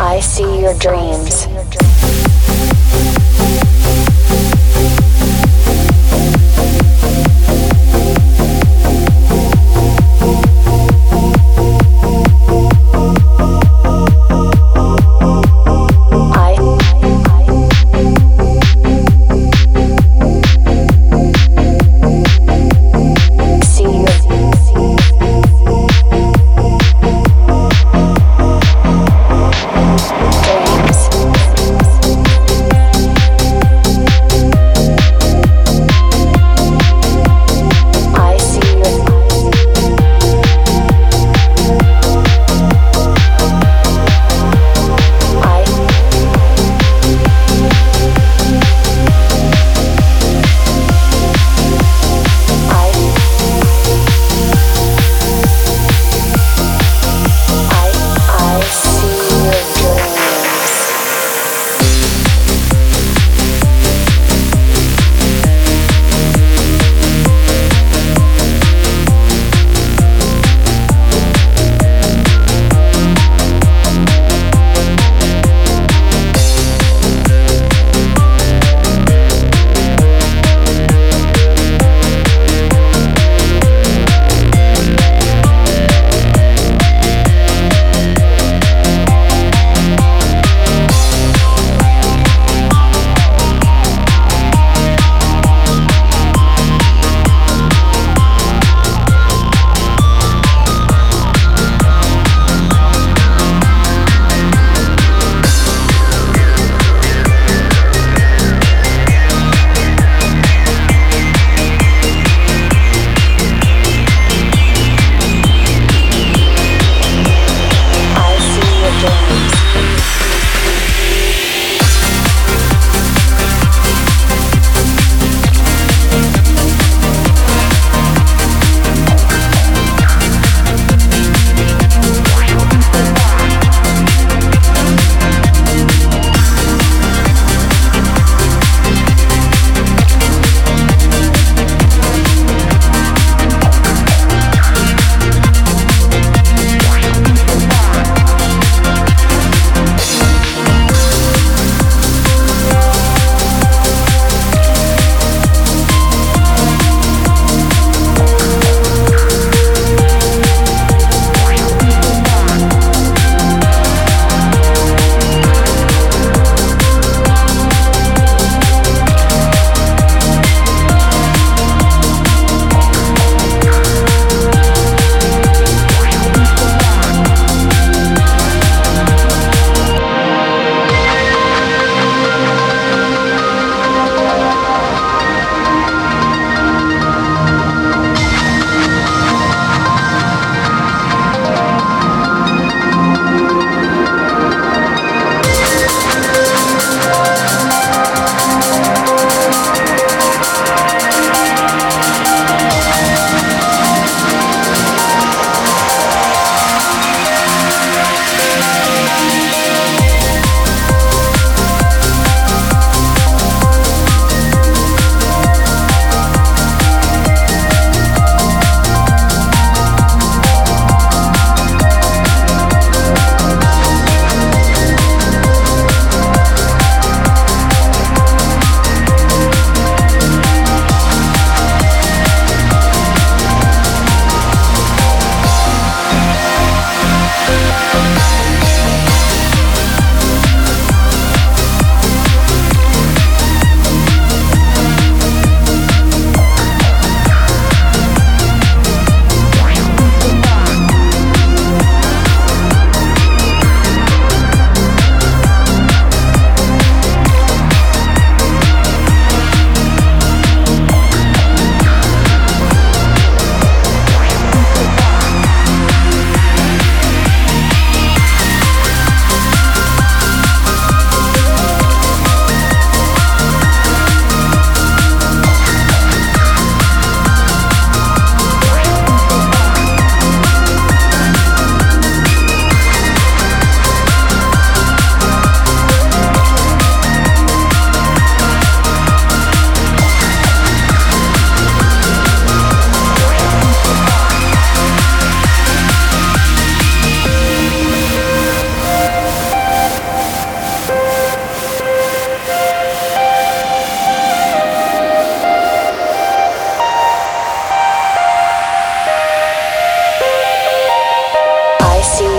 I see your dreams.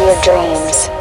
your dreams.